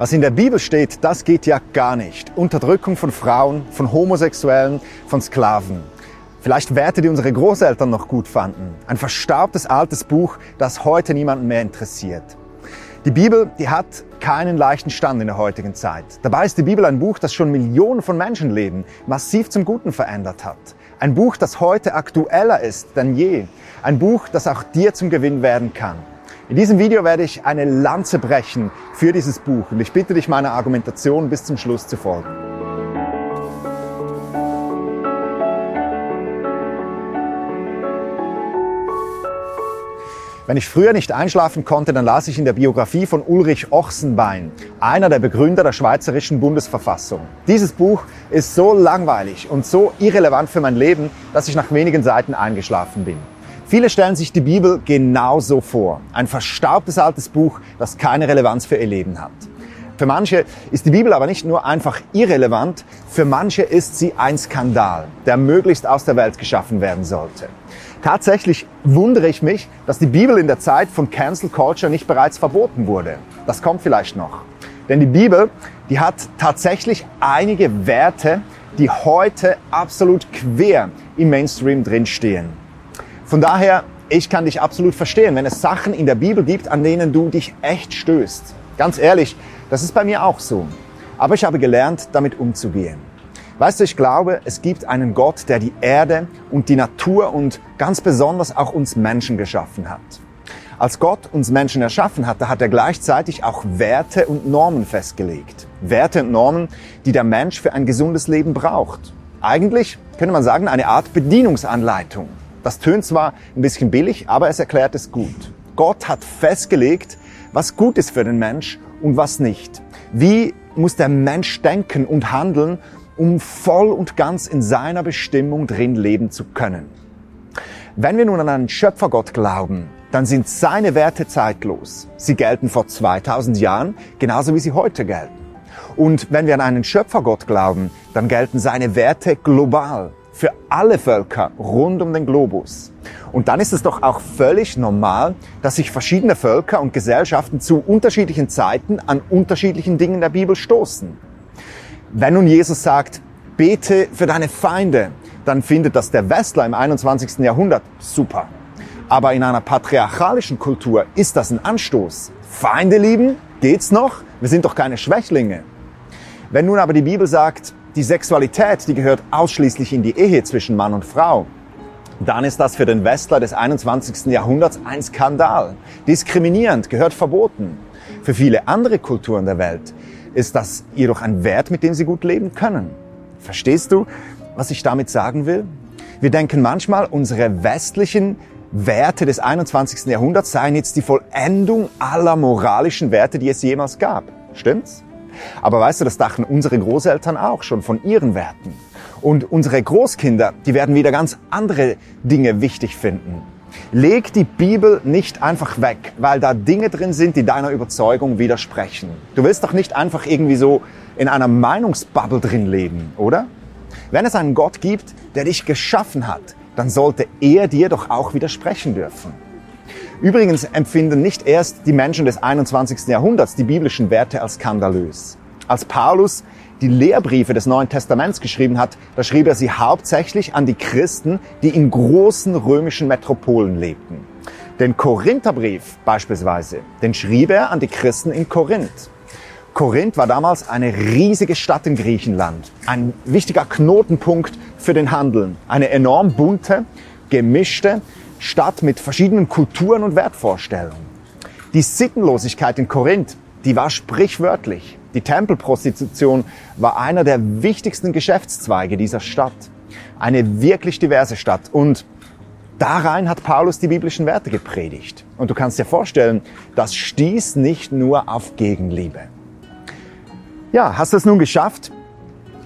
Was in der Bibel steht, das geht ja gar nicht. Unterdrückung von Frauen, von Homosexuellen, von Sklaven. Vielleicht Werte, die unsere Großeltern noch gut fanden. Ein verstaubtes altes Buch, das heute niemanden mehr interessiert. Die Bibel, die hat keinen leichten Stand in der heutigen Zeit. Dabei ist die Bibel ein Buch, das schon Millionen von Menschenleben massiv zum Guten verändert hat. Ein Buch, das heute aktueller ist denn je. Ein Buch, das auch dir zum Gewinn werden kann. In diesem Video werde ich eine Lanze brechen für dieses Buch und ich bitte dich, meiner Argumentation bis zum Schluss zu folgen. Wenn ich früher nicht einschlafen konnte, dann las ich in der Biografie von Ulrich Ochsenbein, einer der Begründer der Schweizerischen Bundesverfassung. Dieses Buch ist so langweilig und so irrelevant für mein Leben, dass ich nach wenigen Seiten eingeschlafen bin. Viele stellen sich die Bibel genauso vor. Ein verstaubtes altes Buch, das keine Relevanz für ihr Leben hat. Für manche ist die Bibel aber nicht nur einfach irrelevant, für manche ist sie ein Skandal, der möglichst aus der Welt geschaffen werden sollte. Tatsächlich wundere ich mich, dass die Bibel in der Zeit von Cancel Culture nicht bereits verboten wurde. Das kommt vielleicht noch. Denn die Bibel, die hat tatsächlich einige Werte, die heute absolut quer im Mainstream drinstehen. Von daher, ich kann dich absolut verstehen, wenn es Sachen in der Bibel gibt, an denen du dich echt stößt. Ganz ehrlich, das ist bei mir auch so. Aber ich habe gelernt, damit umzugehen. Weißt du, ich glaube, es gibt einen Gott, der die Erde und die Natur und ganz besonders auch uns Menschen geschaffen hat. Als Gott uns Menschen erschaffen hat, da hat er gleichzeitig auch Werte und Normen festgelegt. Werte und Normen, die der Mensch für ein gesundes Leben braucht. Eigentlich könnte man sagen, eine Art Bedienungsanleitung. Das tönt zwar ein bisschen billig, aber es erklärt es gut. Gott hat festgelegt, was gut ist für den Mensch und was nicht. Wie muss der Mensch denken und handeln, um voll und ganz in seiner Bestimmung drin leben zu können. Wenn wir nun an einen Schöpfergott glauben, dann sind seine Werte zeitlos. Sie gelten vor 2000 Jahren genauso wie sie heute gelten. Und wenn wir an einen Schöpfergott glauben, dann gelten seine Werte global für alle Völker rund um den Globus. Und dann ist es doch auch völlig normal, dass sich verschiedene Völker und Gesellschaften zu unterschiedlichen Zeiten an unterschiedlichen Dingen der Bibel stoßen. Wenn nun Jesus sagt, bete für deine Feinde, dann findet das der Westler im 21. Jahrhundert super. Aber in einer patriarchalischen Kultur ist das ein Anstoß. Feinde lieben? Geht's noch? Wir sind doch keine Schwächlinge. Wenn nun aber die Bibel sagt, die Sexualität, die gehört ausschließlich in die Ehe zwischen Mann und Frau, dann ist das für den Westler des 21. Jahrhunderts ein Skandal. Diskriminierend, gehört verboten. Für viele andere Kulturen der Welt ist das jedoch ein Wert, mit dem sie gut leben können. Verstehst du, was ich damit sagen will? Wir denken manchmal, unsere westlichen Werte des 21. Jahrhunderts seien jetzt die Vollendung aller moralischen Werte, die es jemals gab. Stimmt's? Aber weißt du, das dachten unsere Großeltern auch schon von ihren Werten. Und unsere Großkinder, die werden wieder ganz andere Dinge wichtig finden. Leg die Bibel nicht einfach weg, weil da Dinge drin sind, die deiner Überzeugung widersprechen. Du willst doch nicht einfach irgendwie so in einer Meinungsbubble drin leben, oder? Wenn es einen Gott gibt, der dich geschaffen hat, dann sollte er dir doch auch widersprechen dürfen. Übrigens empfinden nicht erst die Menschen des 21. Jahrhunderts die biblischen Werte als skandalös. Als Paulus die Lehrbriefe des Neuen Testaments geschrieben hat, da schrieb er sie hauptsächlich an die Christen, die in großen römischen Metropolen lebten. Den Korintherbrief beispielsweise, den schrieb er an die Christen in Korinth. Korinth war damals eine riesige Stadt in Griechenland, ein wichtiger Knotenpunkt für den Handel, eine enorm bunte, gemischte, Stadt mit verschiedenen Kulturen und Wertvorstellungen. Die Sittenlosigkeit in Korinth, die war sprichwörtlich. Die Tempelprostitution war einer der wichtigsten Geschäftszweige dieser Stadt. Eine wirklich diverse Stadt. Und da rein hat Paulus die biblischen Werte gepredigt. Und du kannst dir vorstellen, das stieß nicht nur auf Gegenliebe. Ja, hast du es nun geschafft,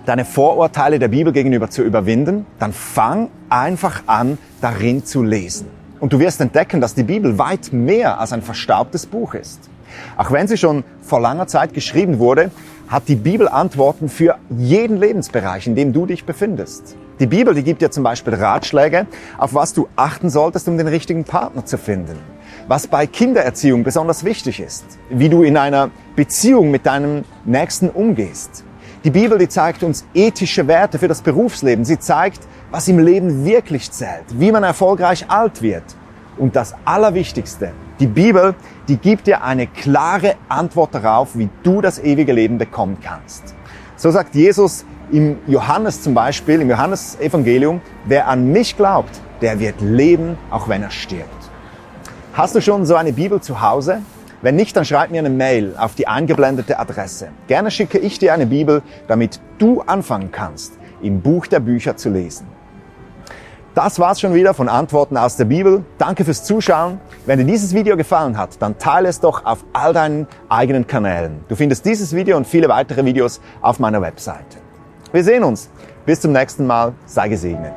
deine Vorurteile der Bibel gegenüber zu überwinden, dann fang einfach an, darin zu lesen. Und du wirst entdecken, dass die Bibel weit mehr als ein verstaubtes Buch ist. Auch wenn sie schon vor langer Zeit geschrieben wurde, hat die Bibel Antworten für jeden Lebensbereich, in dem du dich befindest. Die Bibel, die gibt dir zum Beispiel Ratschläge, auf was du achten solltest, um den richtigen Partner zu finden. was bei Kindererziehung besonders wichtig ist, wie du in einer Beziehung mit deinem Nächsten umgehst. Die Bibel, die zeigt uns ethische Werte für das Berufsleben. Sie zeigt, was im Leben wirklich zählt, wie man erfolgreich alt wird. Und das Allerwichtigste, die Bibel, die gibt dir eine klare Antwort darauf, wie du das ewige Leben bekommen kannst. So sagt Jesus im Johannes zum Beispiel, im Johannesevangelium, wer an mich glaubt, der wird leben, auch wenn er stirbt. Hast du schon so eine Bibel zu Hause? Wenn nicht, dann schreib mir eine Mail auf die eingeblendete Adresse. Gerne schicke ich dir eine Bibel, damit du anfangen kannst, im Buch der Bücher zu lesen. Das war's schon wieder von Antworten aus der Bibel. Danke fürs Zuschauen. Wenn dir dieses Video gefallen hat, dann teile es doch auf all deinen eigenen Kanälen. Du findest dieses Video und viele weitere Videos auf meiner Webseite. Wir sehen uns. Bis zum nächsten Mal. Sei gesegnet.